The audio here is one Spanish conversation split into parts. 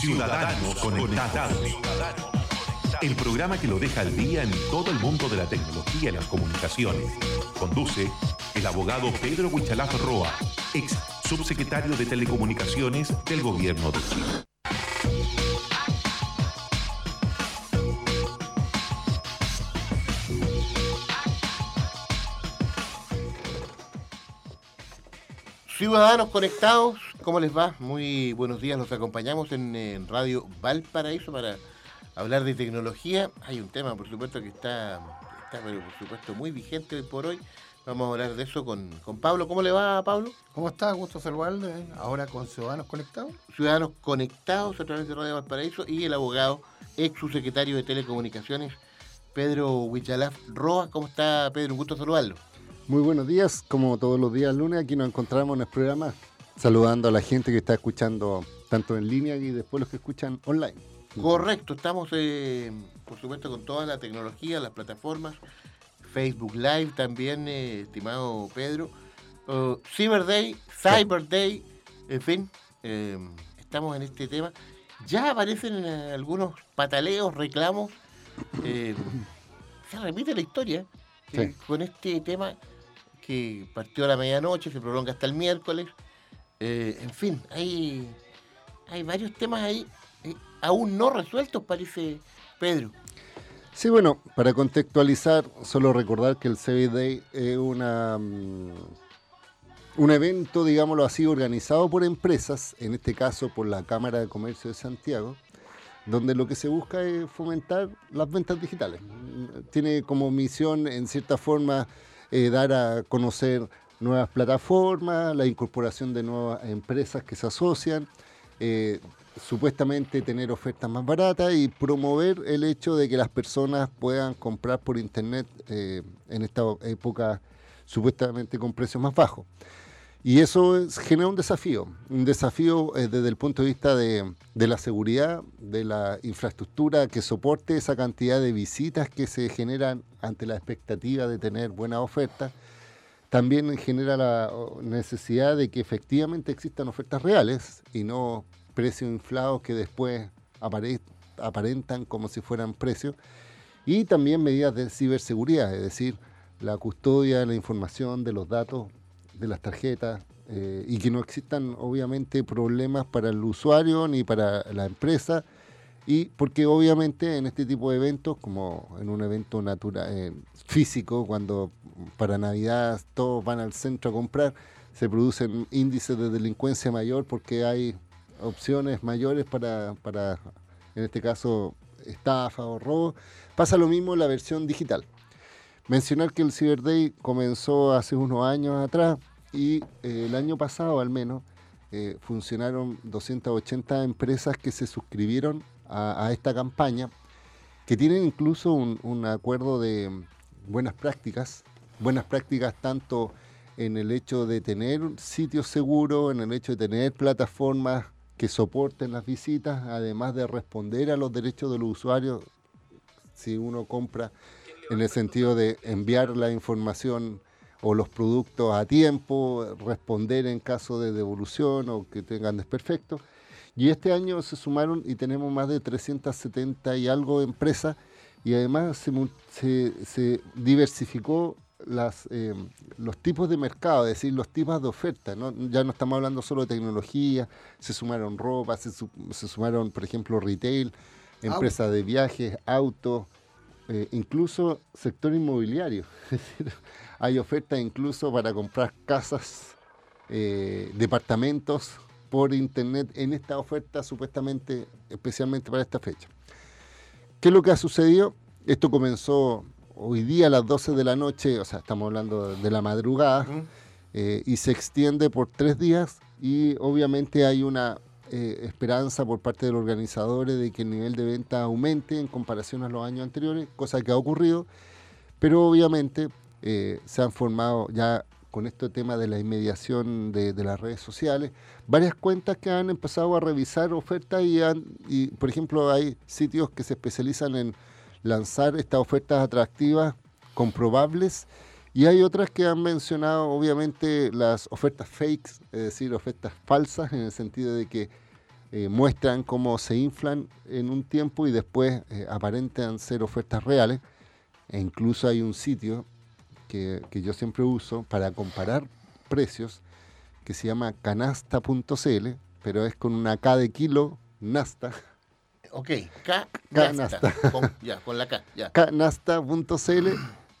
Ciudadanos Conectados. El programa que lo deja al día en todo el mundo de la tecnología y las comunicaciones. Conduce el abogado Pedro Huichalaf Roa, ex subsecretario de Telecomunicaciones del Gobierno de Chile. Ciudadanos conectados, ¿cómo les va? Muy buenos días, los acompañamos en, Radio Valparaíso para hablar de tecnología. Hay un tema, por supuesto, que está, está pero por supuesto, muy vigente hoy por hoy. Vamos a hablar de eso con, Pablo. ¿Cómo le va, Pablo? ¿Cómo está? Gusto saludarle. Ahora con Ciudadanos Conectados. Ciudadanos Conectados a través de Radio Valparaíso y el abogado, ex subsecretario de Telecomunicaciones, Pedro Huichalaf Roa. ¿Cómo está, Pedro? Un gusto saludarlo. Muy buenos días, como todos los días lunes, aquí nos encontramos en el programa saludando a la gente que está escuchando tanto en línea y después los que escuchan online. Correcto, estamos eh, por supuesto con toda la tecnología, las plataformas, Facebook Live también, eh, estimado Pedro, uh, Cyber Day, Cyber Day, en fin, eh, estamos en este tema. Ya aparecen algunos pataleos, reclamos, se repite la historia con este tema que partió a la medianoche, se prolonga hasta el miércoles. Eh, en fin, hay, hay varios temas ahí eh, aún no resueltos, parece Pedro. Sí, bueno, para contextualizar, solo recordar que el CB Day es una, mm, un evento, digámoslo así, organizado por empresas, en este caso por la Cámara de Comercio de Santiago, donde lo que se busca es fomentar las ventas digitales. Tiene como misión, en cierta forma, eh, dar a conocer nuevas plataformas, la incorporación de nuevas empresas que se asocian, eh, supuestamente tener ofertas más baratas y promover el hecho de que las personas puedan comprar por internet eh, en esta época supuestamente con precios más bajos. Y eso genera un desafío, un desafío desde el punto de vista de, de, la seguridad, de la infraestructura que soporte esa cantidad de visitas que se generan ante la expectativa de tener buenas ofertas. También genera la necesidad de que efectivamente existan ofertas reales y no precios inflados que después aparentan como si fueran precios. Y también medidas de ciberseguridad, es decir, la custodia de la información, de los datos de las tarjetas eh, y que no existan obviamente problemas para el usuario ni para la empresa y porque obviamente en este tipo de eventos como en un evento natural eh, físico cuando para navidad todos van al centro a comprar se producen índices de delincuencia mayor porque hay opciones mayores para, para en este caso estafa o robo. Pasa lo mismo en la versión digital. Mencionar que el Cyber Day comenzó hace unos años atrás y eh, el año pasado al menos eh, funcionaron 280 empresas que se suscribieron a, esta campaña, que tienen incluso un, acuerdo de buenas prácticas, buenas prácticas tanto en el hecho de tener sitios seguros, en el hecho de tener plataformas que soporten las visitas, además de responder a los derechos de los usuarios si uno compra en el sentido de enviar la información o los productos a tiempo, responder en caso de devolución o que tengan desperfectos. Y este año se sumaron y tenemos más de 370 y algo empresas y además se, se, diversificó las, eh, los tipos de mercado, es decir, los tipos de oferta. Ya no estamos hablando solo de tecnología, se sumaron ropa, se, se sumaron, por ejemplo, retail, empresas de viajes, autos, eh, incluso sector inmobiliario. hay ofertas incluso para comprar casas, eh, departamentos por internet en esta oferta supuestamente, especialmente para esta fecha. ¿Qué es lo que ha sucedido? Esto comenzó hoy día a las 12 de la noche, o sea, estamos hablando de la madrugada, eh, y se extiende por tres días y obviamente hay una eh, esperanza por parte de los organizadores de que el nivel de venta aumente en comparación a los años anteriores, cosa que ha ocurrido, pero obviamente eh, se han formado ya con este tema de la inmediación de, las redes sociales, varias cuentas que han empezado a revisar ofertas y, y, por ejemplo, hay sitios que se especializan en lanzar estas ofertas atractivas, comprobables, y hay otras que han mencionado, obviamente, las ofertas fakes, es decir, ofertas falsas, en el sentido de que eh, muestran cómo se inflan en un tiempo y después eh, aparentan ser ofertas reales. E incluso hay un sitio que, que yo siempre uso para comparar precios que se llama canasta.cl, pero es con una K de kilo, Nasta. Ok, K, Canasta. Con, ya, con la K, ya. canasta.cl,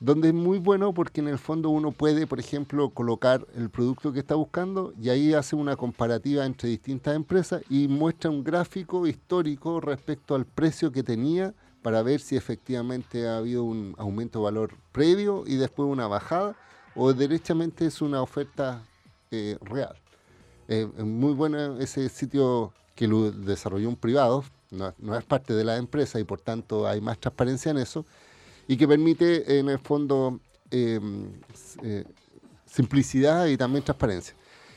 donde es muy bueno porque en el fondo uno puede, por ejemplo, colocar el producto que está buscando y ahí hace una comparativa entre distintas empresas y muestra un gráfico histórico respecto al precio que tenía para ver si efectivamente ha habido un aumento de valor previo y después una bajada o derechamente es una oferta eh, real. Eh, muy bueno ese sitio que lo desarrolló un privado, no, no es parte de la empresa y por tanto hay más transparencia en eso y que permite en el fondo eh, eh, simplicidad y también transparencia.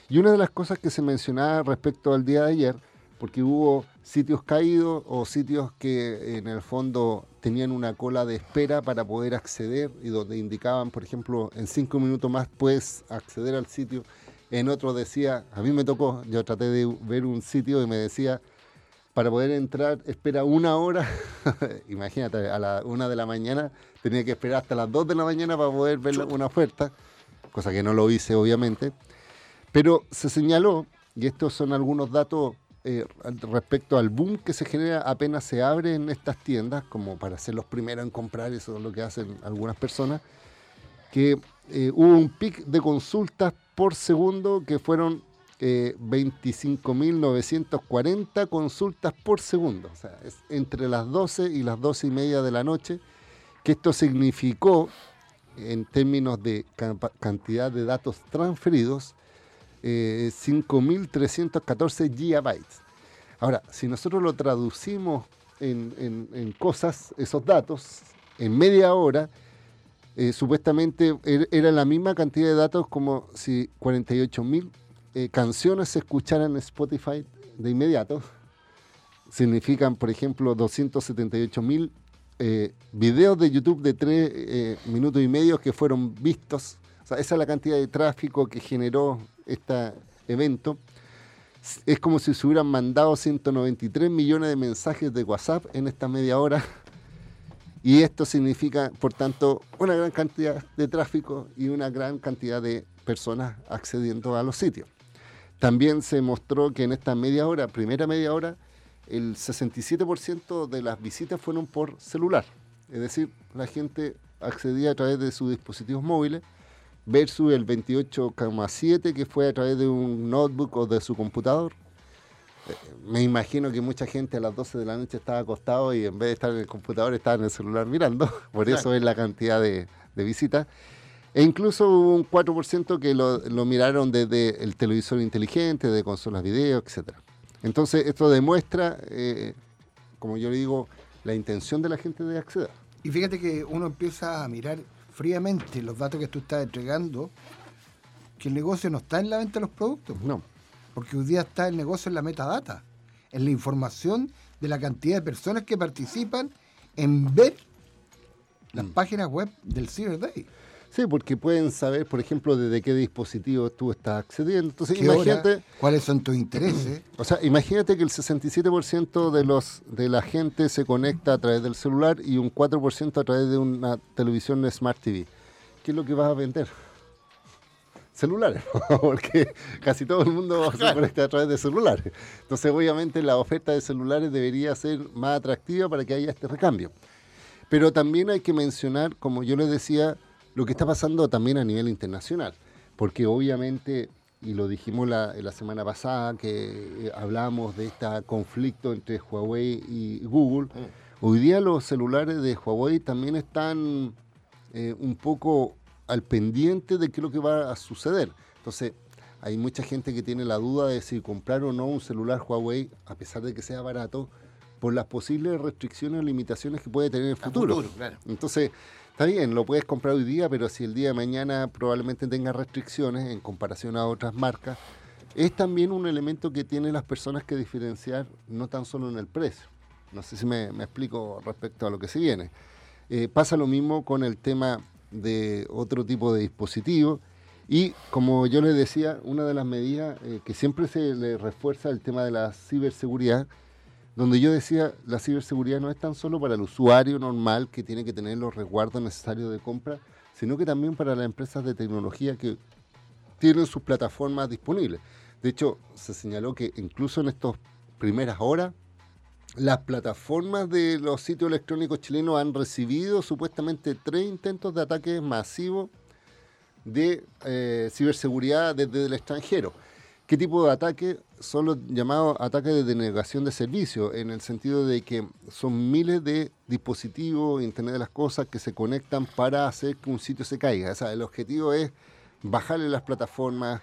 Y una de las cosas que se mencionaba respecto al día de ayer, porque hubo sitios caídos o sitios que en el fondo tenían una cola de espera para poder acceder y donde indicaban, por ejemplo, en cinco minutos más puedes acceder al sitio. En otro decía, a mí me tocó, yo traté de ver un sitio y me decía, para poder entrar espera una hora, imagínate, a la una de la mañana tenía que esperar hasta las dos de la mañana para poder ver una oferta, cosa que no lo hice obviamente, pero se señaló, y estos son algunos datos eh, respecto al boom que se genera apenas se abre en estas tiendas, como para ser los primeros en comprar, eso es lo que hacen algunas personas, que eh, hubo un pic de consultas por segundo que fueron eh, 25.940 consultas por segundo. O sea, es entre las 12 y las 12 y media de la noche, que esto significó, en términos de cantidad de datos transferidos, eh, 5.314 gigabytes. Ahora, si nosotros lo traducimos en, cosas, esos datos, en media hora, eh, supuestamente er- era la misma cantidad de datos como si 48.000 eh, canciones se escucharan en Spotify de inmediato. Significan, por ejemplo, 278.000 eh, videos de YouTube de 3 minutos y medio que fueron vistos. O sea, esa es la cantidad de tráfico que generó este evento. Es como si se hubieran mandado 193 millones de mensajes de WhatsApp en esta media hora. Y esto significa, por tanto, una gran cantidad de tráfico y una gran cantidad de personas accediendo a los sitios. También se mostró que en esta media hora, primera media hora, el 67% de las visitas fueron por celular. Es decir, la gente accedía a través de sus dispositivos móviles versus el 28,7% que fue a través de un notebook o de su computador. Eh, Me imagino que mucha gente a las 12 de la noche estaba acostado y en vez de estar en el computador estaba en el celular mirando. Por eso Claro. es la cantidad de, de visitas. E incluso hubo un 4% que lo, lo miraron desde el televisor inteligente, de consolas video, etc. Entonces, esto demuestra, eh, como yo le digo, la intención de la gente de acceder. Y fíjate que uno empieza a mirar fríamente los datos que tú estás entregando, que el negocio no está en la venta de los productos, No, porque hoy día está el negocio en la metadata, en la información de la cantidad de personas que participan en ver las páginas web del Cyber Day. Sí, porque pueden saber, por ejemplo, desde qué dispositivo tú estás accediendo. Entonces, ¿Qué hora? imagínate... cuáles son tus intereses. O sea, imagínate que el 67% de los de la gente se conecta a través del celular y un 4% a través de una televisión Smart TV. ¿Qué es lo que vas a vender? Celulares, porque casi todo el mundo se conecta a través de celulares. Entonces, obviamente, la oferta de celulares debería ser más atractiva para que haya este recambio. Pero también hay que mencionar, como yo les decía, lo que está pasando también a nivel internacional, porque obviamente, y lo dijimos la, la semana pasada, que eh, hablamos de este conflicto entre Huawei y Google, hoy día los celulares de Huawei también están eh, un poco al pendiente de qué es lo que va a suceder. Entonces, hay mucha gente que tiene la duda de si comprar o no un celular Huawei, a pesar de que sea barato, por las posibles restricciones o limitaciones que puede tener en el futuro. futuro, claro. Entonces, está bien, lo puedes comprar hoy día, pero si el día de mañana probablemente tenga restricciones en comparación a otras marcas, es también un elemento que tienen las personas que diferenciar, no tan solo en el precio. No sé si me, explico respecto a lo que se viene. Eh, pasa lo mismo con el tema de otro tipo de dispositivos Y como yo les decía, una de las medidas eh, que siempre se le refuerza el tema de la ciberseguridad, donde yo decía, la ciberseguridad no es tan solo para el usuario normal que tiene que tener los resguardos necesarios de compra, sino que también para las empresas de tecnología que tienen sus plataformas disponibles. De hecho, se señaló que incluso en estas primeras horas, las plataformas de los sitios electrónicos chilenos han recibido supuestamente tres intentos de ataques masivos de eh, ciberseguridad desde el extranjero. ¿Qué tipo de ataques? Son los llamados ataques de denegación de servicio, en el sentido de que son miles de dispositivos, Internet de las Cosas, que se conectan para hacer que un sitio se caiga. O sea, el objetivo es bajarle las plataformas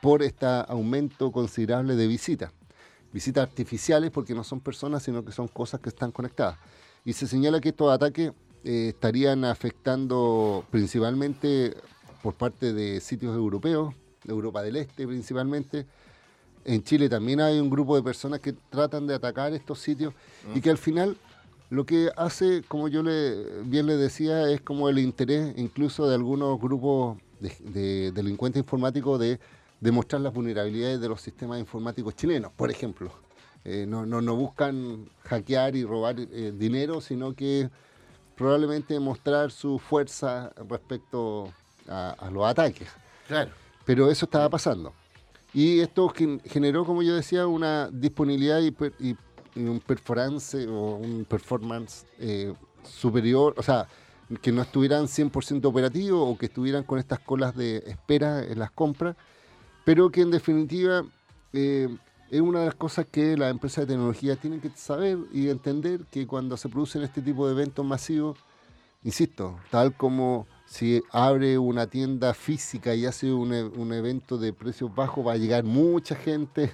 por este aumento considerable de visitas. Visitas artificiales porque no son personas, sino que son cosas que están conectadas. Y se señala que estos ataques eh, estarían afectando principalmente por parte de sitios europeos, Europa del Este principalmente. En Chile también hay un grupo de personas que tratan de atacar estos sitios y que al final lo que hace, como yo le, bien le decía, es como el interés incluso de algunos grupos de, delincuentes informáticos de demostrar las vulnerabilidades de los sistemas informáticos chilenos, por ejemplo. Eh, no, no, buscan hackear y robar eh, dinero, sino que probablemente mostrar su fuerza respecto a, los ataques. Claro. Pero eso estaba pasando. Y esto generó, como yo decía, una disponibilidad y, un performance o un performance eh, superior, o sea, que no estuvieran 100% operativos o que estuvieran con estas colas de espera en las compras, pero que en definitiva eh, es una de las cosas que las empresas de tecnología tienen que saber y entender que cuando se producen este tipo de eventos masivos, insisto, tal como si abre una tienda física y hace un, e, un evento de precios bajos, va a llegar mucha gente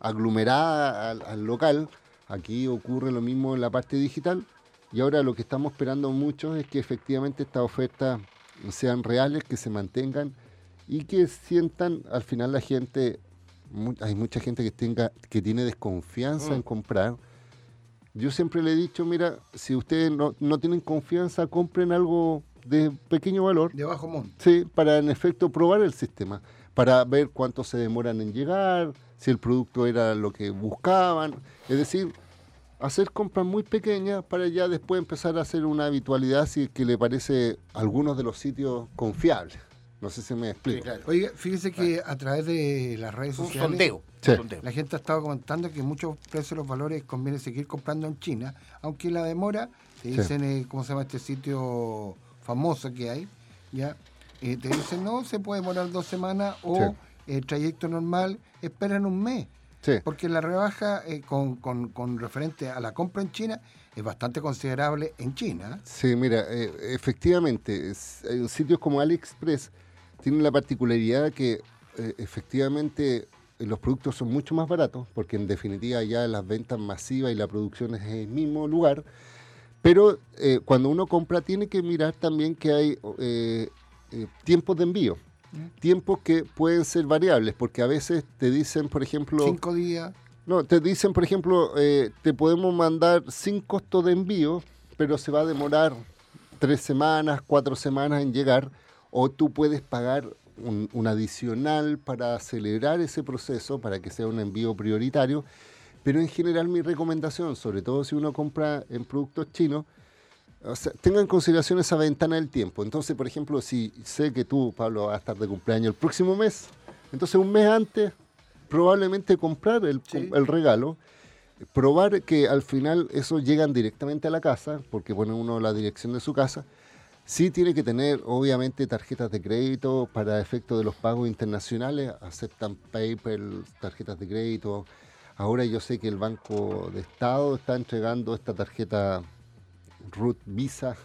aglomerada al, local. Aquí ocurre lo mismo en la parte digital. Y ahora lo que estamos esperando muchos es que efectivamente estas ofertas sean reales, que se mantengan y que sientan al final la gente, hay mucha gente que tenga que tiene desconfianza en mm. comprar. Yo siempre le he dicho, mira, si ustedes no, no tienen confianza, compren algo de pequeño valor. De bajo monto. Sí, para en efecto probar el sistema, para ver cuánto se demoran en llegar, si el producto era lo que buscaban. Es decir, hacer compras muy pequeñas para ya después empezar a hacer una habitualidad si que le parece algunos de los sitios confiables. No sé si me explico. Oiga, fíjese que a través de las redes sociales. Sondeo. La gente ha estado comentando que muchos precios de los valores conviene seguir comprando en China, aunque la demora, te dicen, eh, ¿cómo se llama este sitio? Famosa que hay, ¿ya? Eh, te dicen, no, se puede demorar dos semanas o el trayecto normal, esperan un mes. Porque la rebaja eh, con, con, referente a la compra en China es bastante considerable en China. Sí, mira, eh, efectivamente, sitios como AliExpress tienen la particularidad que efectivamente los productos son mucho más baratos, porque en definitiva ya las ventas masivas y la producción es en el mismo lugar. Pero eh, cuando uno compra tiene que mirar también que hay eh, eh, tiempos de envío. Tiempos que pueden ser variables, porque a veces te dicen, por ejemplo... Cinco días. No, te dicen, por ejemplo, te podemos mandar sin costo de envío, pero se va a demorar tres semanas, cuatro semanas en llegar, o tú puedes pagar un, un adicional para acelerar ese proceso, para que sea un envío prioritario pero en general mi recomendación, sobre todo si uno compra en productos chinos, o sea, tenga en consideración esa ventana del tiempo. Entonces, por ejemplo, si sé que tú, Pablo, vas a estar de cumpleaños el próximo mes, entonces un mes antes probablemente comprar el, el regalo, probar que al final eso llegan directamente a la casa, porque pone uno la dirección de su casa. Sí tiene que tener, obviamente, tarjetas de crédito para efecto de los pagos internacionales, aceptan PayPal, tarjetas de crédito, Ahora yo sé que el Banco de Estado está entregando esta tarjeta Root Visa,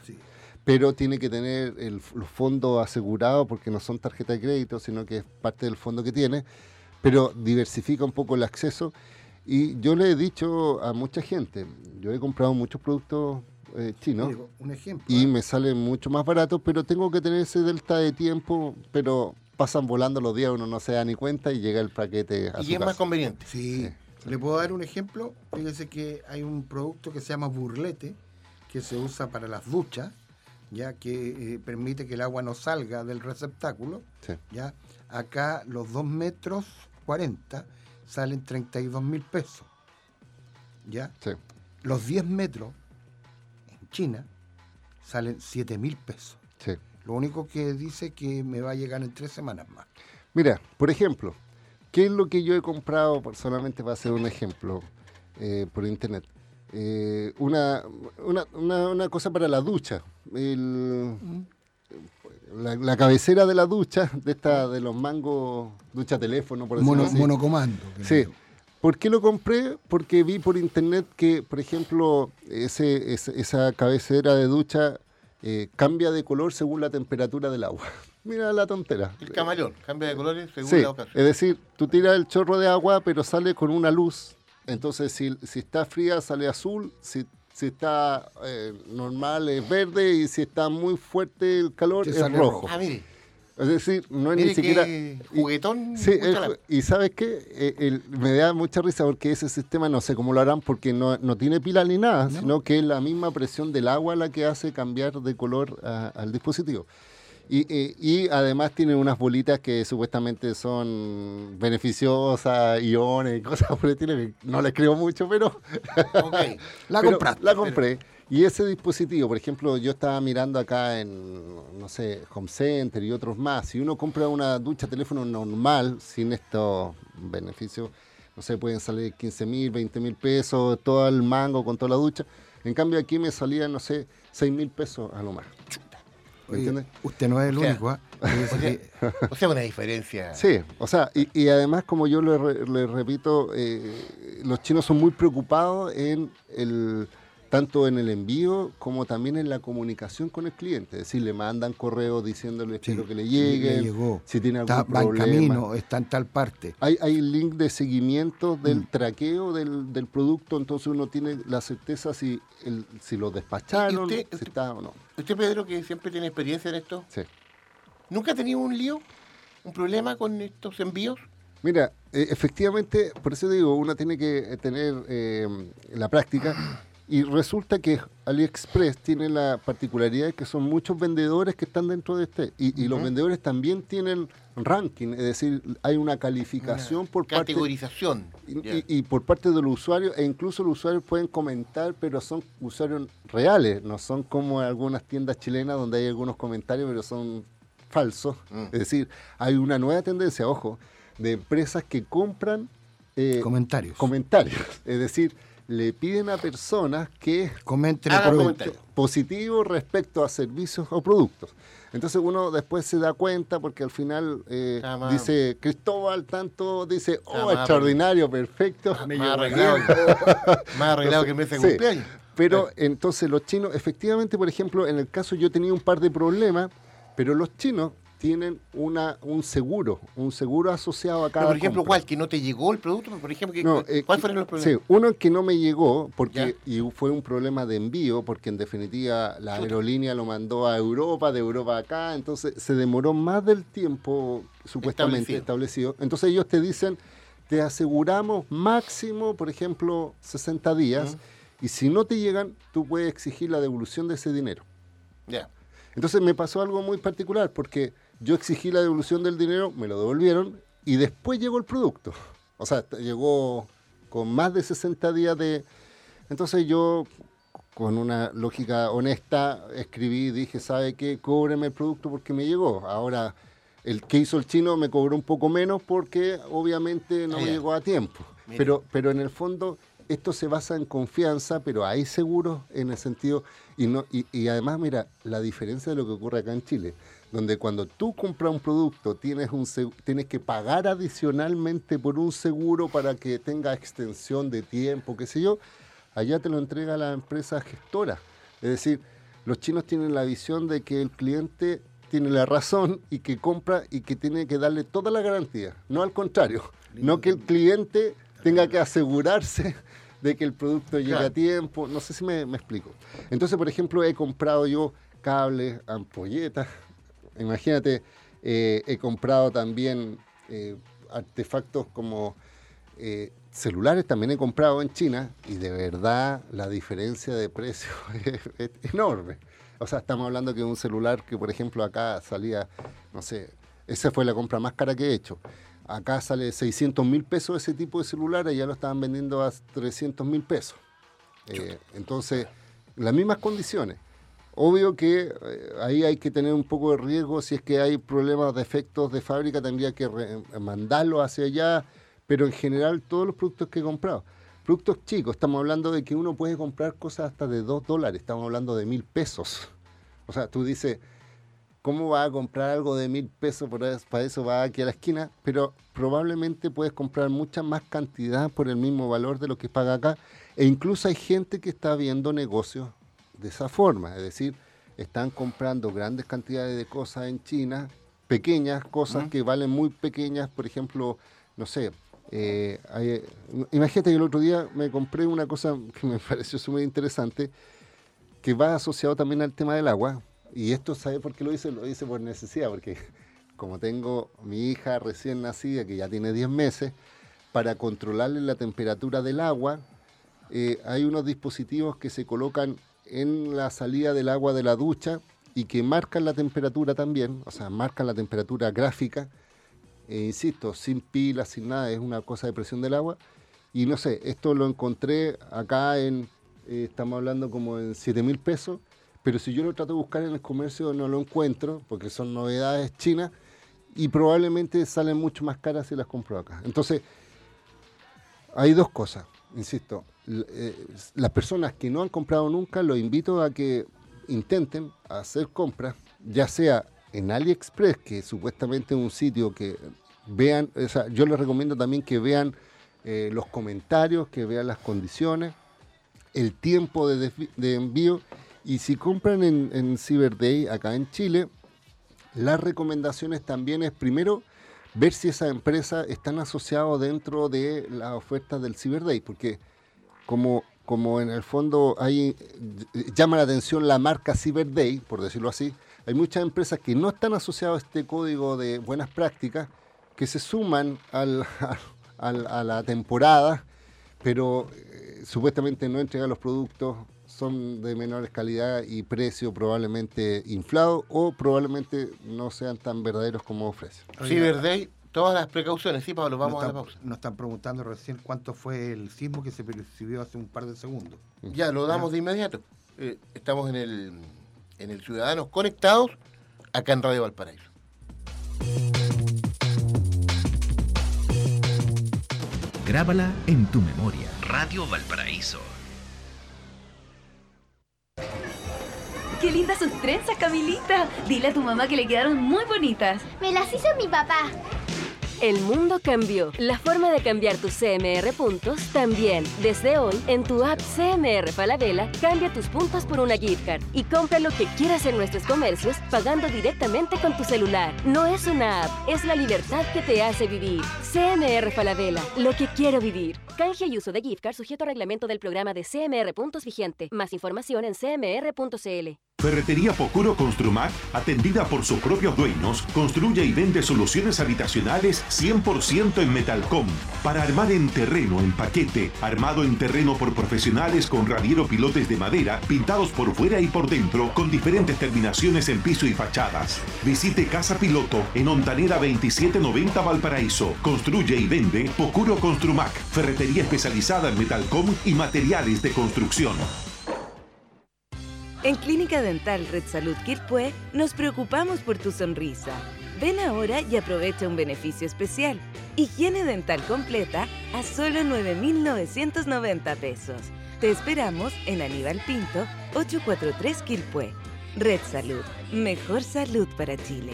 pero tiene que tener el, los fondos asegurados porque no son tarjetas de crédito, sino que es parte del fondo que tiene, pero diversifica un poco el acceso. Y yo le he dicho a mucha gente, yo he comprado muchos productos eh, chinos y ¿eh? me salen mucho más baratos, pero tengo que tener ese delta de tiempo, pero pasan volando los días, uno no se da ni cuenta y llega el paquete a y es más conveniente. sí. Le puedo dar un ejemplo. Fíjese que hay un producto que se llama burlete, que se usa para las duchas, ya que eh, permite que el agua no salga del receptáculo. Ya acá los 2 metros 40 salen 32 mil pesos. ¿Ya? Los 10 metros en China salen 7 mil pesos. Lo único que dice que me va a llegar en tres semanas más. Mira, por ejemplo, ¿qué es lo que yo he comprado personalmente para hacer un ejemplo eh, por internet? Eh, una, una, cosa para la ducha. la, cabecera de la ducha, de esta de los mangos, ducha teléfono, por decirlo así. Monocomando. Sí. ¿Por qué lo compré? Porque vi por internet que, por ejemplo, ese, esa cabecera de ducha eh, cambia de color según la temperatura del agua. Mira la tontera. El camaleón, cambia de colores según la ocasión. Es decir, tú tiras el chorro de agua, pero sale con una luz. Entonces, si, si está fría, sale azul. Si, si está eh, normal, es verde. Y si está muy fuerte el calor, es rojo. Ah, mire. Es decir, no es ni siquiera. juguetón. Sí, y sabes qué? Eh, me da mucha risa porque ese sistema no sé cómo lo harán porque no, tiene pila ni nada, sino que es la misma presión del agua la que hace cambiar de color al dispositivo. Y, y, además tiene unas bolitas que supuestamente son beneficiosas, iones y cosas por el estilo. No les creo mucho, pero. la, la compré. Y ese dispositivo, por ejemplo, yo estaba mirando acá en, no sé, Home Center y otros más. Si uno compra una ducha teléfono normal, sin estos beneficios, no sé, pueden salir 15 mil, 20 mil pesos, todo el mango con toda la ducha. En cambio, aquí me salía, no sé, 6 mil pesos a lo más. ¿Me entiendes? Usted no es el único, ¿ah? O sea, una diferencia. Sí, o sea, y, además, como yo le, repito, eh, los chinos son muy preocupados en el tanto en el envío como también en la comunicación con el cliente. Es decir, le mandan correo diciéndole espero que le llegue, si tiene algún está, problema. Va en camino, está en tal parte. Hay, hay link de seguimiento del mm. traqueo del, del, producto, entonces uno tiene la certeza si, el, si lo despacharon, si está o no. ¿Usted, Pedro, que siempre tiene experiencia en esto? Sí. ¿Nunca ha tenido un lío, un problema con estos envíos? Mira, eh, efectivamente, por eso digo, uno tiene que tener eh, la práctica y resulta que AliExpress tiene la particularidad de que son muchos vendedores que están dentro de este. Y, los vendedores también tienen ranking, es decir, hay una calificación por categorización. parte. Y, por parte de los usuarios, e incluso los usuarios pueden comentar, pero son usuarios reales, no son como algunas tiendas chilenas donde hay algunos comentarios, pero son falsos. Mm. Es decir, hay una nueva tendencia, ojo, de empresas que compran eh, comentarios. Comentarios. Es decir, le piden a personas que comenten positivo respecto a servicios o productos. Entonces uno después se da cuenta porque al final eh, dice Cristóbal tanto dice oh extraordinario perfecto más arreglado, más arreglado que me hace cumpleaños. Pero entonces los chinos efectivamente por ejemplo en el caso yo tenía un par de problemas pero los chinos tienen una, un seguro, un seguro asociado a cada Por ejemplo, ¿cuál? ¿Que no te llegó el producto? Por ejemplo, eh, ¿cuáles fueron los problemas? Sí, uno que no me llegó, porque y fue un problema de envío, porque en definitiva la aerolínea lo mandó a Europa, de Europa acá, entonces se demoró más del tiempo supuestamente establecido. Entonces ellos te dicen, te aseguramos máximo, por ejemplo, 60 días, y si no te llegan, tú puedes exigir la devolución de ese dinero. Ya. Entonces me pasó algo muy particular, porque yo exigí la devolución del dinero, me lo devolvieron y después llegó el producto. O sea, llegó con más de 60 días de... Entonces yo, con una lógica honesta, escribí, dije, ¿sabe qué? Cóbreme el producto porque me llegó. Ahora, el que hizo el chino me cobró un poco menos porque obviamente no me llegó a tiempo. Pero, pero en el fondo esto se basa en confianza, pero hay seguros en el sentido... Y, no, y, y además, mira, la diferencia de lo que ocurre acá en Chile donde cuando tú compras un producto tienes, un, tienes que pagar adicionalmente por un seguro para que tenga extensión de tiempo, qué sé yo, allá te lo entrega la empresa gestora. Es decir, los chinos tienen la visión de que el cliente tiene la razón y que compra y que tiene que darle toda la garantía, no al contrario, no que el cliente tenga que asegurarse de que el producto llegue a tiempo, no sé si me, me explico. Entonces, por ejemplo, he comprado yo cables, ampolletas, Imagínate, eh, he comprado también eh, artefactos como eh, celulares, también he comprado en China y de verdad la diferencia de precio es, enorme. O sea, estamos hablando que un celular que, por ejemplo, acá salía, no sé, esa fue la compra más cara que he hecho. Acá sale 600 mil pesos ese tipo de celular y ya lo estaban vendiendo a 300 mil pesos. Entonces, las mismas condiciones. Obvio que eh, ahí hay que tener un poco de riesgo, si es que hay problemas, defectos de fábrica, tendría que mandarlo hacia allá, pero en general todos los productos que he comprado. Productos chicos, estamos hablando de que uno puede comprar cosas hasta de 2 dólares, estamos hablando de mil pesos. O sea, tú dices, ¿cómo vas a comprar algo de mil pesos? Para eso va aquí a la esquina, pero probablemente puedes comprar mucha más cantidad por el mismo valor de lo que paga acá. E incluso hay gente que está viendo negocios de esa forma, es decir, están comprando grandes cantidades de cosas en China, pequeñas cosas que valen muy pequeñas, por ejemplo, no sé, eh, imagínate que el otro día me compré una cosa que me pareció súper interesante, que va asociado también al tema del agua. Y esto, ¿sabe por qué lo hice? Lo hice por necesidad, porque como tengo mi hija recién nacida, que ya tiene 10 meses, para controlarle la temperatura del agua, eh, hay unos dispositivos que se colocan en la salida del agua de la ducha y que marcan la temperatura también, o sea, marcan la temperatura gráfica eh, insisto, sin pilas, sin nada, es una cosa de presión del agua. Y no sé, esto lo encontré acá en, eh, estamos hablando como en 7 mil pesos, pero si yo lo trato de buscar en el comercio no lo encuentro, porque son novedades chinas, y probablemente salen mucho más caras si las compro acá. Entonces, hay dos cosas, insisto, eh, las personas que no han comprado nunca, los invito a que intenten hacer compras, ya sea en AliExpress, que supuestamente es un sitio que vean, o sea, yo les recomiendo también que vean eh, los comentarios, que vean las condiciones, el tiempo de, envío. Y si compran en, en Cyber Day acá en Chile, las recomendaciones también es primero ver si esa empresa están asociados dentro de la oferta del Cyber Day, porque como, como en el fondo hay, llama la atención la marca Cyber Day, por decirlo así, hay muchas empresas que no están asociadas a este código de buenas prácticas, que se suman a la temporada, pero eh, supuestamente no entregan los productos, son de menores calidad y precio probablemente inflado o probablemente no sean tan verdaderos como ofrecen. Cyber Day, todas las precauciones, sí, Pablo, vamos a la pausa. Nos están preguntando recién cuánto fue el sismo que se percibió hace un par de segundos. Ya, lo damos de inmediato. Eh, estamos en el en el Ciudadanos Conectados, acá en Radio Valparaíso. Grábala en tu memoria. Radio Valparaíso. ¡Qué lindas sus trenzas, Camilita! Dile a tu mamá que le quedaron muy bonitas. Me las hizo mi papá. El mundo cambió. La forma de cambiar tus CMR puntos también. Desde hoy, en tu app CMR Falabella, cambia tus puntos por una gift card y compra lo que quieras en nuestros comercios pagando directamente con tu celular. No es una app, es la libertad que te hace vivir. CMR Falabella, lo que quiero vivir. Canje y uso de gift card sujeto a reglamento del programa de CMR Puntos vigente. Más información en cmr.cl. Ferretería Pocuro Construmac, atendida por sus propios dueños, construye y vende soluciones habitacionales 100% en Metalcom. Para armar en terreno, en paquete, armado en terreno por profesionales con radiero pilotes de madera, pintados por fuera y por dentro, con diferentes terminaciones en piso y fachadas. Visite Casa Piloto en Ontanera 2790 Valparaíso. Construye y vende Pocuro Construmac, ferretería especializada en Metalcom y materiales de construcción. En Clínica Dental Red Salud Quilpué nos preocupamos por tu sonrisa. Ven ahora y aprovecha un beneficio especial. Higiene dental completa a solo 9.990 pesos. Te esperamos en Aníbal Pinto, 843 Quilpué. Red Salud, mejor salud para Chile.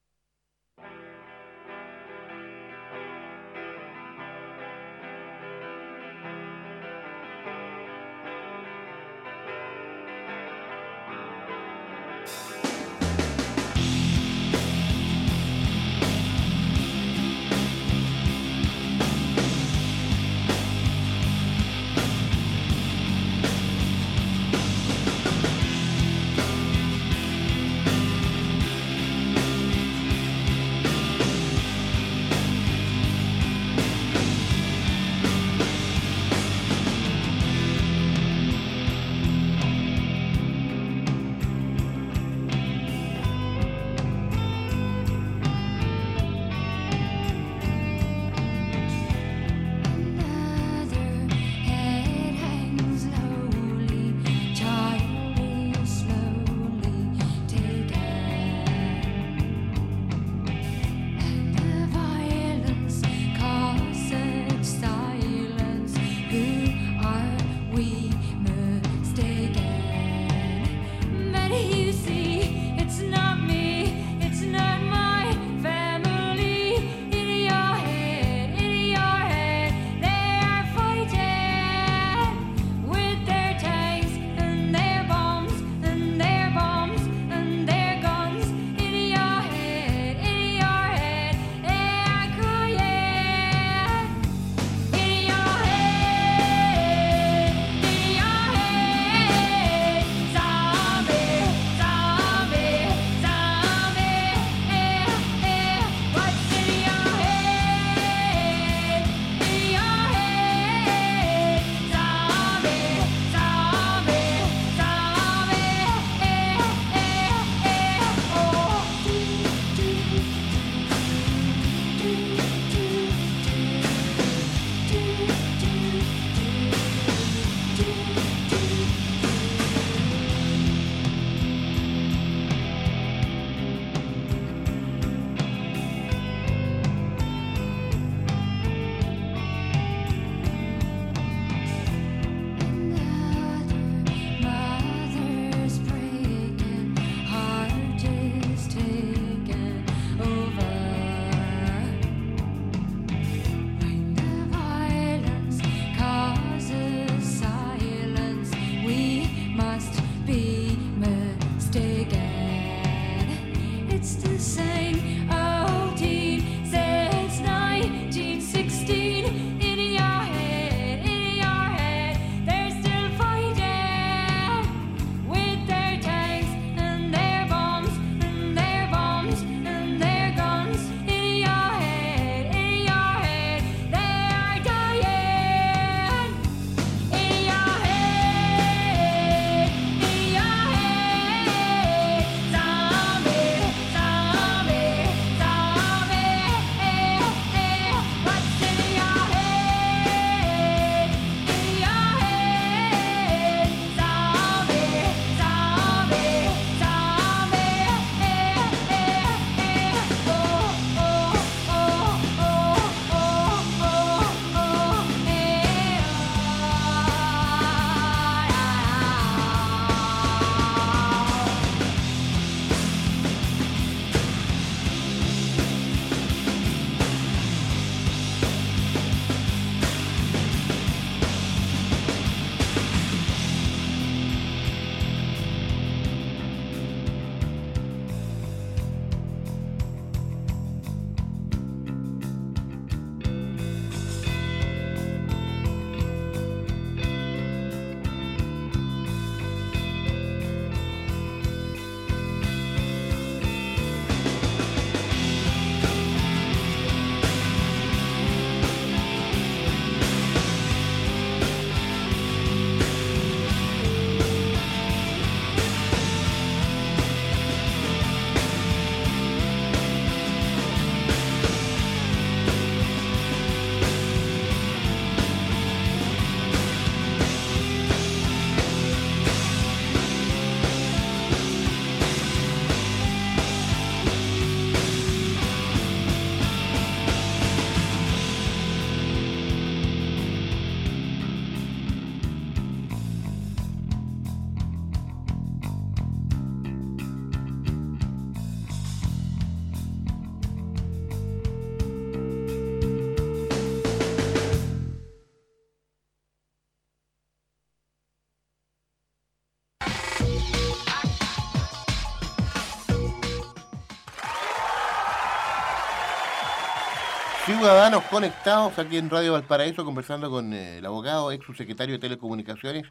Ciudadanos conectados aquí en Radio Valparaíso conversando con eh, el abogado, ex subsecretario de Telecomunicaciones,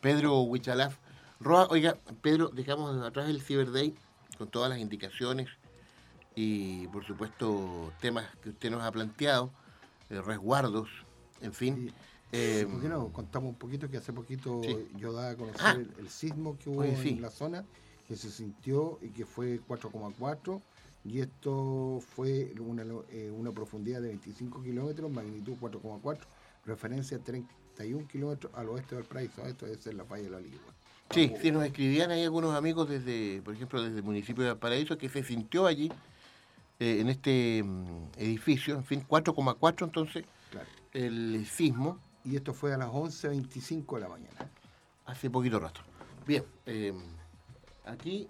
Pedro Huichalaf. Roa, oiga, Pedro, dejamos atrás el Cyber Day con todas las indicaciones y, por supuesto, temas que usted nos ha planteado, eh, resguardos, en fin. Eh, ¿Por qué no contamos un poquito que hace poquito Sí. yo daba a conocer Ah. el, el sismo que hubo sí. en la zona, que se sintió y que fue 4,4 y esto fue una, eh, una profundidad de 25 kilómetros, magnitud 4,4, referencia a 31 kilómetros al oeste del Valparaíso, esto es en la falla de la Ligua. Sí, sí, nos escribían ahí algunos amigos desde, por ejemplo, desde el municipio de Valparaíso, que se sintió allí, eh, en este mm, edificio, en fin, 4,4 entonces, el sismo. Y esto fue a las 11.25 de la mañana. Hace poquito rato. Bien, eh, aquí,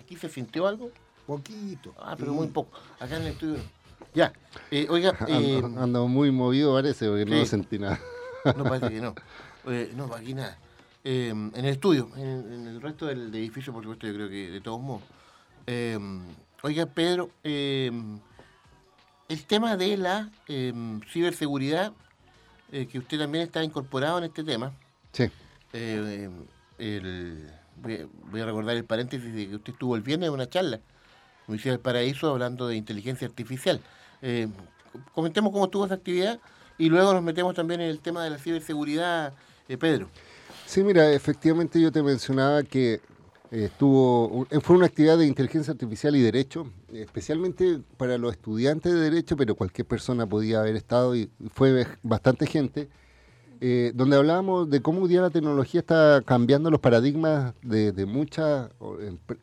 aquí se sintió algo. Poquito. Ah, pero muy poco. Acá en el estudio. Ya, eh, oiga, eh, Ando, ando muy movido parece, porque no sentí nada. No parece que no. Eh, no, aquí nada. Eh, en el estudio, en, en el resto del edificio, por supuesto, yo creo que de todos modos. Oiga, Pedro, eh, el tema de la ciberseguridad, que usted también está incorporado en este tema. Sí. Eh, el- voy, a, voy a recordar el paréntesis de que usted estuvo el viernes en una charla, Universidad del Paraíso, hablando de inteligencia artificial. Eh, comentemos cómo estuvo esa actividad y luego nos metemos también en el tema de la ciberseguridad, eh, Pedro. Sí, mira, efectivamente yo te mencionaba que eh, estuvo, fue una actividad de inteligencia artificial y derecho, especialmente para los estudiantes de derecho, pero cualquier persona podía haber estado y fue bastante gente, eh, donde hablábamos de cómo hoy día la tecnología está cambiando los paradigmas de, de muchas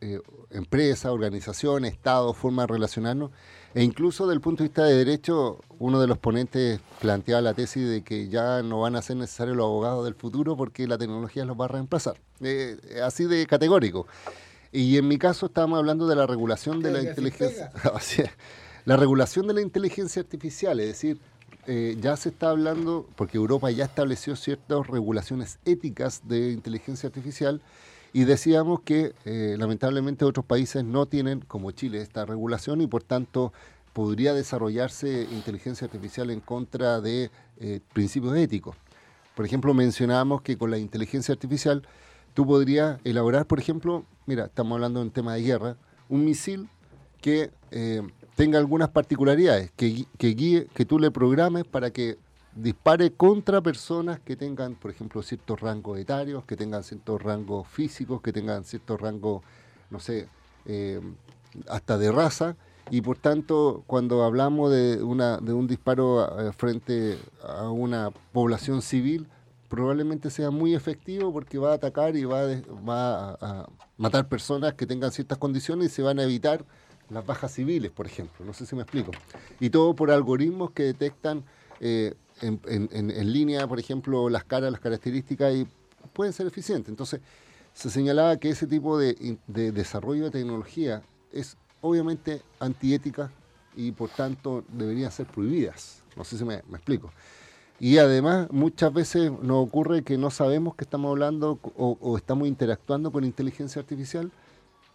eh, empresas, organizaciones, estados, formas de relacionarnos, e incluso desde el punto de vista de derecho, uno de los ponentes planteaba la tesis de que ya no van a ser necesarios los abogados del futuro porque la tecnología los va a reemplazar. Eh, así de categórico. Y en mi caso estábamos hablando de la regulación de la inteligencia. La regulación de la inteligencia artificial, es decir, eh, ya se está hablando, porque Europa ya estableció ciertas regulaciones éticas de inteligencia artificial, y decíamos que eh, lamentablemente otros países no tienen, como Chile, esta regulación y por tanto podría desarrollarse inteligencia artificial en contra de eh, principios éticos. Por ejemplo, mencionábamos que con la inteligencia artificial tú podrías elaborar, por ejemplo, mira, estamos hablando de un tema de guerra, un misil que tenga algunas particularidades, que, que guíe, que tú le programes para que dispare contra personas que tengan, por ejemplo, ciertos rangos etarios, que tengan ciertos rangos físicos, que tengan ciertos rangos, no sé, eh, hasta de raza, y por tanto, cuando hablamos de, una, de un disparo eh, frente a una población civil, probablemente sea muy efectivo porque va a atacar y va va a matar personas que tengan ciertas condiciones y se van a evitar las bajas civiles, por ejemplo. No sé si me explico. Y todo por algoritmos que detectan eh, en, línea, por ejemplo, las caras, las características y pueden ser eficientes. Entonces, se señalaba que ese tipo de, desarrollo de tecnología es obviamente antiética y por tanto deberían ser prohibidas. No sé si me, explico. Y además muchas veces nos ocurre que no sabemos que estamos hablando o estamos interactuando con inteligencia artificial.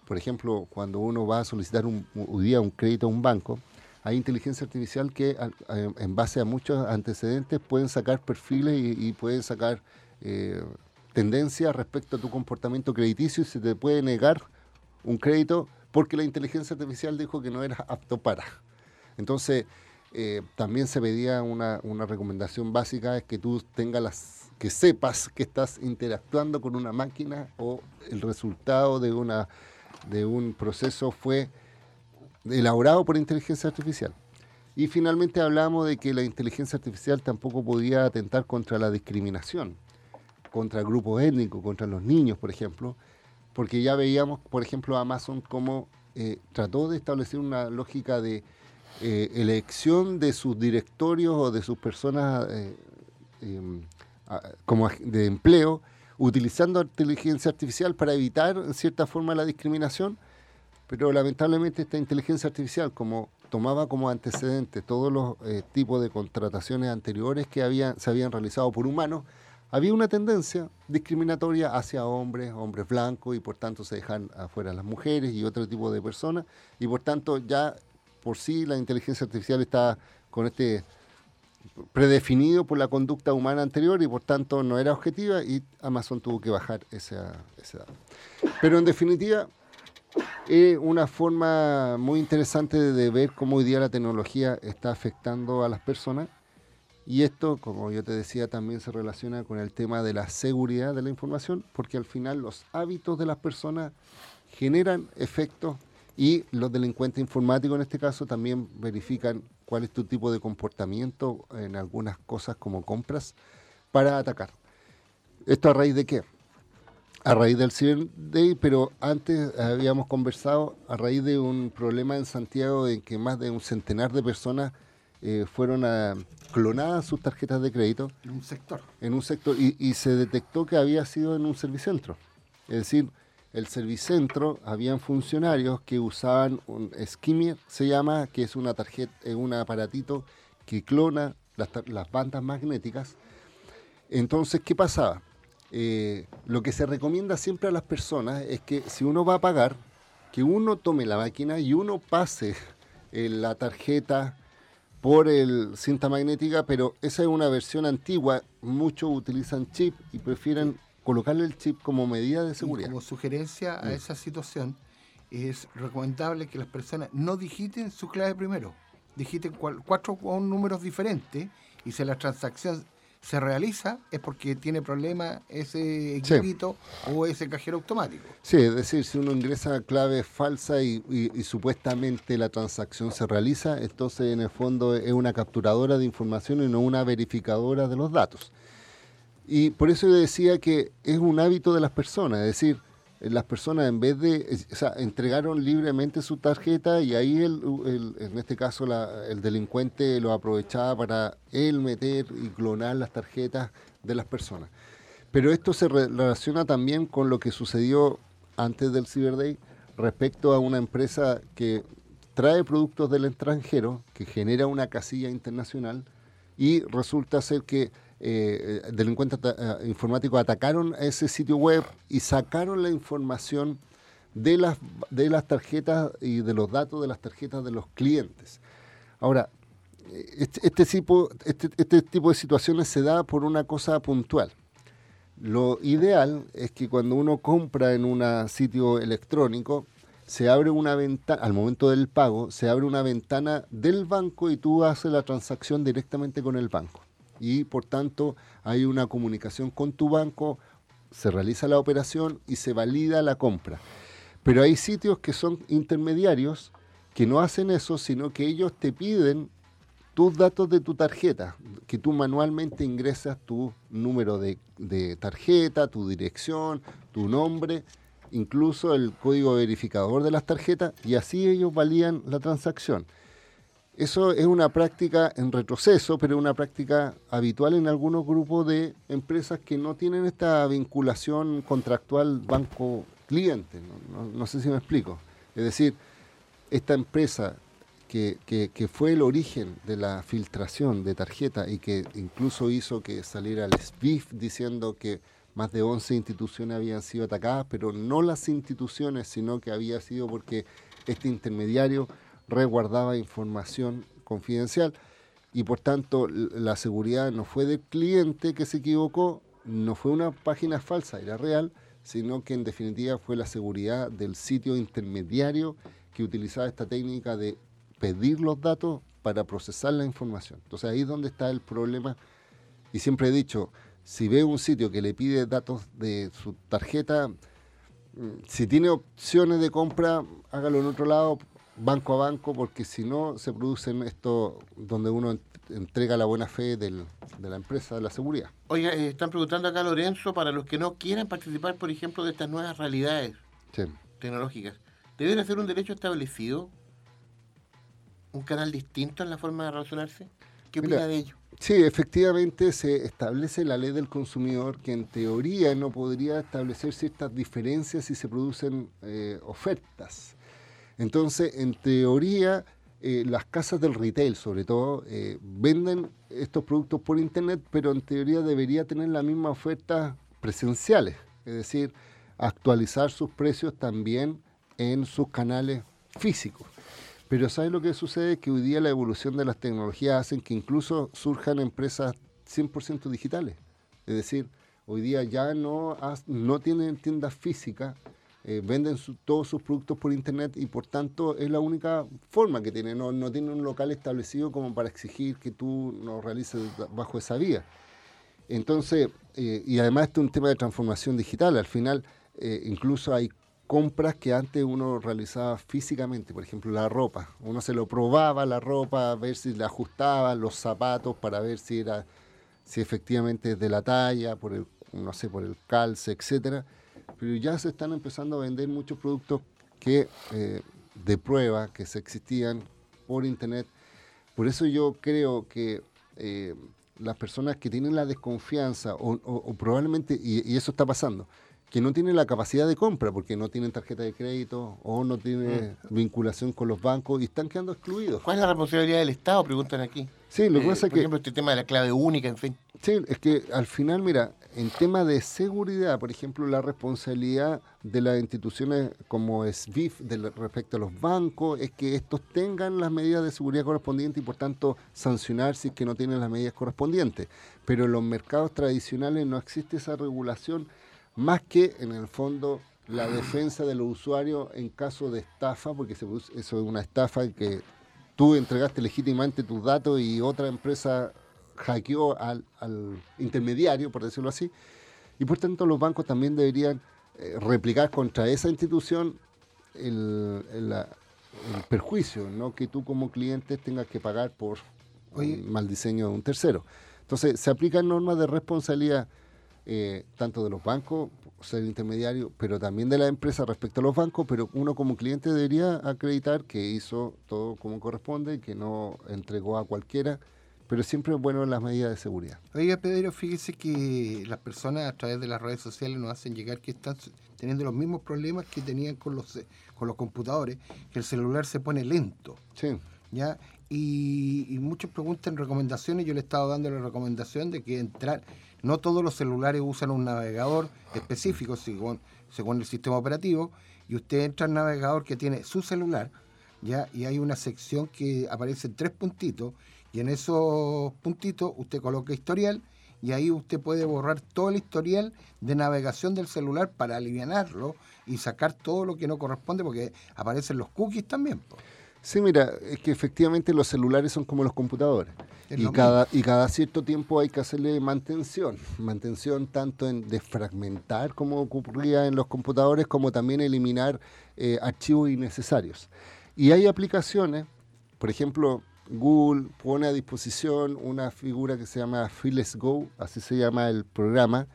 Por ejemplo, cuando uno va a solicitar un, día un crédito a un banco, hay inteligencia artificial que a- en base a muchos antecedentes pueden sacar perfiles y, pueden sacar eh, tendencias respecto a tu comportamiento crediticio y se te puede negar un crédito porque la inteligencia artificial dijo que no era apto para. Entonces, eh, también se pedía una, una recomendación básica, es que tú tengas las, que sepas que estás interactuando con una máquina o el resultado de, una, de un proceso fue elaborado por inteligencia artificial. Y finalmente hablamos de que la inteligencia artificial tampoco podía atentar contra la discriminación, contra grupos étnicos, contra los niños, por ejemplo, porque ya veíamos, por ejemplo, Amazon como eh, trató de establecer una lógica de eh, elección de sus directorios o de sus personas eh, em, como de empleo, utilizando inteligencia artificial para evitar, en cierta forma, la discriminación, pero lamentablemente esta inteligencia artificial, como tomaba como antecedente todos los eh, tipos de contrataciones anteriores que habían, se habían realizado por humanos, había una tendencia discriminatoria hacia hombres, hombres blancos, y por tanto se dejan afuera las mujeres y otro tipo de personas, y por tanto ya por sí la inteligencia artificial está con este predefinido por la conducta humana anterior y por tanto no era objetiva y Amazon tuvo que bajar esa, ese dato. Pero en definitiva es una forma muy interesante de ver cómo hoy día la tecnología está afectando a las personas y esto, como yo te decía, también se relaciona con el tema de la seguridad de la información porque al final los hábitos de las personas generan efectos y los delincuentes informáticos en este caso también verifican cuál es tu tipo de comportamiento en algunas cosas como compras para atacar. ¿Esto a raíz de qué? A raíz del Cyber Day, pero antes habíamos conversado a raíz de un problema en Santiago en que más de un centenar de personas eh, fueron a, clonadas sus tarjetas de crédito. En un sector. En un sector, y, y se detectó que había sido en un servicentro. Es decir, el servicentro habían funcionarios que usaban un skimmer, se llama, que es una tarjeta, un aparatito que clona las, bandas magnéticas. Entonces, ¿qué pasaba? Eh, lo que se recomienda siempre a las personas es que si uno va a pagar, que uno tome la máquina y uno pase eh, la tarjeta por el cinta magnética, pero esa es una versión antigua. Muchos utilizan chip y prefieren colocarle el chip como medida de seguridad. como sugerencia a mm. esa situación, es recomendable que las personas no digiten su clave primero. Digiten cuatro números diferentes y si la transacción se realiza es porque tiene problema ese equipito o ese cajero automático. Sí, es decir, si uno ingresa clave falsa y, y, supuestamente la transacción se realiza, entonces en el fondo es una capturadora de información y no una verificadora de los datos. Y por eso yo decía que es un hábito de las personas, es decir, las personas en vez de, o sea, entregaron libremente su tarjeta y ahí el, en este caso el delincuente lo aprovechaba para él meter y clonar las tarjetas de las personas. Pero esto se relaciona también con lo que sucedió antes del Cyber Day respecto a una empresa que trae productos del extranjero, que genera una casilla internacional y resulta ser que eh, delincuentes eh, informáticos atacaron ese sitio web y sacaron la información de las, de las tarjetas y de los datos de las tarjetas de los clientes. Ahora, este, este, tipo, este, este tipo de situaciones se da por una cosa puntual. Lo ideal es que cuando uno compra en un sitio electrónico, se abre una ventana, al momento del pago, se abre una ventana del banco y tú haces la transacción directamente con el banco y por tanto hay una comunicación con tu banco, se realiza la operación y se valida la compra. Pero hay sitios que son intermediarios que no hacen eso, sino que ellos te piden tus datos de tu tarjeta, que tú manualmente ingresas tu número de, tarjeta, tu dirección, tu nombre, incluso el código verificador de las tarjetas, y así ellos valían la transacción. Eso es una práctica en retroceso, pero una práctica habitual en algunos grupos de empresas que no tienen esta vinculación contractual banco-cliente. No, sé si me explico. Es decir, esta empresa que, que, fue el origen de la filtración de tarjeta y que incluso hizo que saliera el SWIFT diciendo que más de 11 instituciones habían sido atacadas, pero no las instituciones, sino que había sido porque este intermediario resguardaba información confidencial y por tanto la seguridad no fue del cliente que se equivocó, no fue una página falsa, era real, sino que en definitiva fue la seguridad del sitio intermediario que utilizaba esta técnica de pedir los datos para procesar la información. Entonces ahí es donde está el problema. Y siempre he dicho, si ve un sitio que le pide datos de su tarjeta, mm, si tiene opciones de compra, hágalo en otro lado, banco a banco, porque si no se producen esto donde uno entrega la buena fe de la empresa de la seguridad. Oiga, eh, están preguntando acá Lorenzo, para los que no quieran participar, por ejemplo, de estas nuevas realidades tecnológicas, ¿deben hacer un derecho establecido? ¿Un canal distinto en la forma de relacionarse? ¿Qué opina de ello? Sí, efectivamente se establece la ley del consumidor que en teoría no podría establecer ciertas diferencias si se producen eh, ofertas. Entonces, en teoría, eh, las casas del retail, sobre todo, eh, venden estos productos por internet, pero en teoría debería tener la misma oferta presenciales, es decir, actualizar sus precios también en sus canales físicos. Pero ¿sabes lo que sucede? Que hoy día la evolución de las tecnologías hacen que incluso surjan empresas 100% digitales. Es decir, hoy día ya no, no tienen tiendas físicas, eh, venden todos sus productos por internet y por tanto es la única forma que tienen. No, no tienen un local establecido como para exigir que tú lo realices bajo esa vía. Entonces, eh, y además esto es un tema de transformación digital. Al final, eh, incluso hay compras que antes uno realizaba físicamente, por ejemplo la ropa. Uno se lo probaba la ropa, a ver si le ajustaba los zapatos para ver si era si efectivamente es de la talla, por el no sé, por el calce, etcétera pero ya se están empezando a vender muchos productos que eh, de prueba que se existían por internet. Por eso yo creo que eh, las personas que tienen la desconfianza o, probablemente, y, eso está pasando, que no tienen la capacidad de compra porque no tienen tarjeta de crédito o no tienen mm. vinculación con los bancos y están quedando excluidos. ¿Cuál es la responsabilidad del Estado? Preguntan aquí. Sí, lo que eh, pasa es que... Por ejemplo, este tema de la clave única, en fin. Sí, es que al final, mira, en tema de seguridad, por ejemplo, la responsabilidad de las instituciones como SWIFT respecto a los bancos es que estos tengan las medidas de seguridad correspondientes y por tanto sancionar si es que no tienen las medidas correspondientes. Pero en los mercados tradicionales no existe esa regulación más que en el fondo la defensa de los usuarios en caso de estafa, porque eso es una estafa que tú entregaste legítimamente tus datos y otra empresa hackeó al, intermediario, por decirlo así, y por tanto los bancos también deberían eh, replicar contra esa institución el, perjuicio, no que tú como cliente tengas que pagar por un mal diseño de un tercero. Entonces, se aplican normas de responsabilidad eh, tanto de los bancos, ser intermediario, pero también de la empresa respecto a los bancos, pero uno como cliente debería acreditar que hizo todo como corresponde, que no entregó a cualquiera pero siempre es bueno las medidas de seguridad. Oiga, Pedro, fíjese que las personas a través de las redes sociales nos hacen llegar que están teniendo los mismos problemas que tenían con los, con los computadores, que el celular se pone lento. Sí. ¿ya? Y, muchos preguntan recomendaciones, yo le he estado dando la recomendación de que entrar, no todos los celulares usan un navegador específico según, según el sistema operativo, y usted entra al navegador que tiene su celular, ¿ya? y hay una sección que aparece en tres puntitos, y en esos puntitos usted coloca historial y ahí usted puede borrar todo el historial de navegación del celular para aliviarlo y sacar todo lo que no corresponde porque aparecen los cookies también. Sí, mira, es que efectivamente los celulares son como los computadores. y cada, y cada cierto tiempo hay que hacerle mantención. Mantención tanto en desfragmentar, como ocurría en los computadores, como también eliminar eh, archivos innecesarios. Y hay aplicaciones, por ejemplo, Google pone a disposición una figura que se llama Fearless Go, así se llama el programa,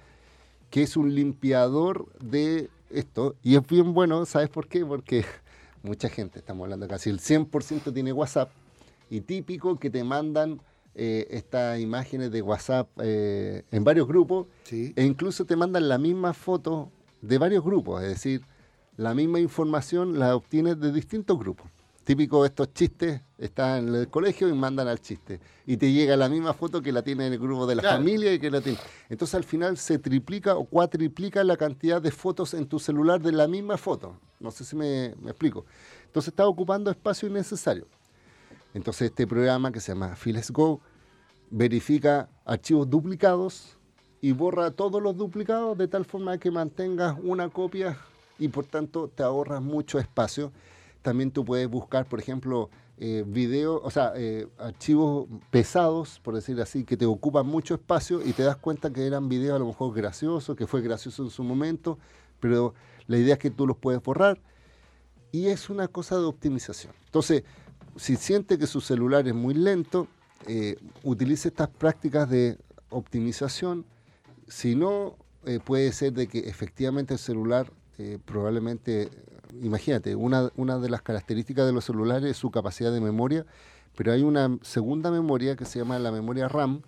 que es un limpiador de esto. Y es bien bueno, ¿sabes por qué? Porque mucha gente, estamos hablando casi el 100% tiene WhatsApp, y típico que te mandan eh, estas imágenes de WhatsApp eh, en varios grupos, e incluso te mandan la misma foto de varios grupos, es decir, la misma información la obtienes de distintos grupos típico de estos chistes, están en el colegio y mandan al chiste. Y te llega la misma foto que la tiene en el grupo de la familia y que la tiene. Entonces al final se triplica o cuatriplica la cantidad de fotos en tu celular de la misma foto. No sé si me, explico. Entonces está ocupando espacio innecesario. Entonces este programa que se llama Files Go verifica archivos duplicados y borra todos los duplicados de tal forma que mantengas una copia y por tanto te ahorras mucho espacio también tú puedes buscar, por ejemplo, eh, videos, o sea, eh, archivos pesados, por decir así, que te ocupan mucho espacio y te das cuenta que eran videos a lo mejor graciosos, que fue gracioso en su momento, pero la idea es que tú los puedes borrar y es una cosa de optimización. Entonces, si siente que su celular es muy lento, eh, utilice estas prácticas de optimización. Si no, puede ser de que efectivamente el celular probablemente imagínate, una, una de las características de los celulares es su capacidad de memoria, pero hay una segunda memoria que se llama la memoria RAM,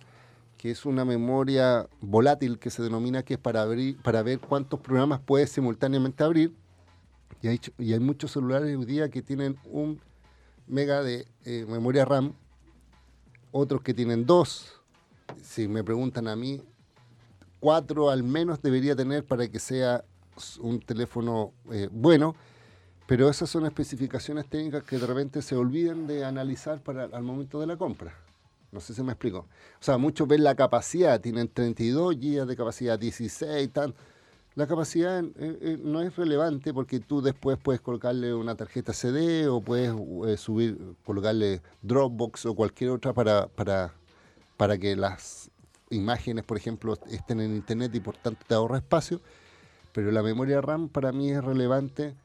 que es una memoria volátil que se denomina que es para, abrir, para ver cuántos programas puedes simultáneamente abrir. Y hay, y hay muchos celulares hoy día que tienen un mega de eh, memoria RAM, otros que tienen dos. Si me preguntan a mí, cuatro al menos debería tener para que sea un teléfono eh, bueno Pero esas son especificaciones técnicas que de repente se olvidan de analizar para al momento de la compra. No sé si me explico. O sea, muchos ven la capacidad, tienen 32 GB de capacidad, 16, tan. La capacidad eh, eh, no es relevante porque tú después puedes colocarle una tarjeta CD o puedes eh, subir, colocarle Dropbox o cualquier otra para, para, para que las imágenes, por ejemplo, estén en internet y por tanto te ahorra espacio. Pero la memoria RAM para mí es relevante,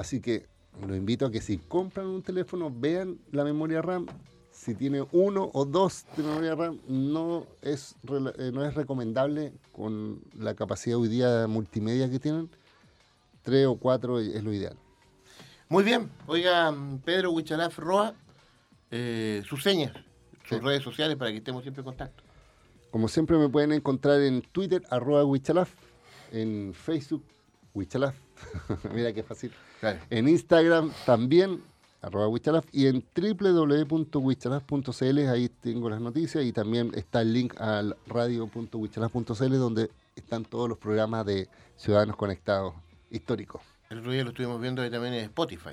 así que los invito a que si compran un teléfono vean la memoria RAM si tiene uno o dos de memoria RAM, no es, eh, no es recomendable con la capacidad hoy día multimedia que tienen. Tres o cuatro es lo ideal. Muy bien. Oiga, Pedro Huichalaf Roa, eh, sus señas, sus redes sociales para que estemos siempre en contacto. Como siempre me pueden encontrar en Twitter, arroba Huichalaf, en Facebook, Huichalaf. Mira qué fácil. En Instagram también, arroba Wichalaf, y en www.wichalaf.cl, ahí tengo las noticias y también está el link al radio.wichalaf.cl donde están todos los programas de Ciudadanos Conectados históricos. El otro día lo estuvimos viendo también en Spotify.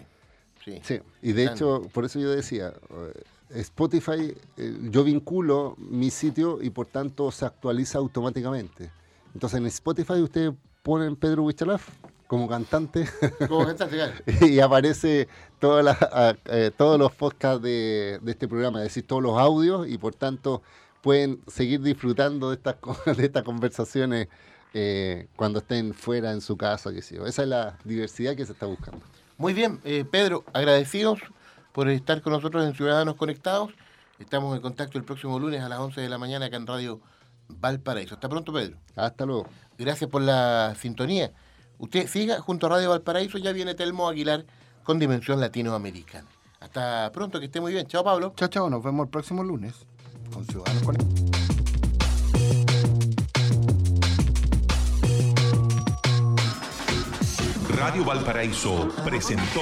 Sí, sí. y de hecho, por eso yo decía, eh, Spotify, eh, yo vinculo mi sitio y por tanto se actualiza automáticamente. Entonces en Spotify ustedes ponen Pedro Wichalaf como cantante. Como cantante, y aparece eh, todos los podcasts de, este programa, es decir, todos los audios y por tanto pueden seguir disfrutando de estas, de estas conversaciones eh, cuando estén fuera en su casa, que Esa es la diversidad que se está buscando. Muy bien, eh, Pedro, agradecidos por estar con nosotros en Ciudadanos Conectados. Estamos en contacto el próximo lunes a las 11 de la mañana acá en Radio Valparaíso. Hasta pronto, Pedro. Hasta luego. Gracias por la sintonía. Usted siga junto a Radio Valparaíso, ya viene Telmo Aguilar con Dimensión Latinoamericana. Hasta pronto, que esté muy bien. Chao, Pablo. Chao, chao. Nos vemos el próximo lunes con Ciudadanos Radio Valparaíso presentó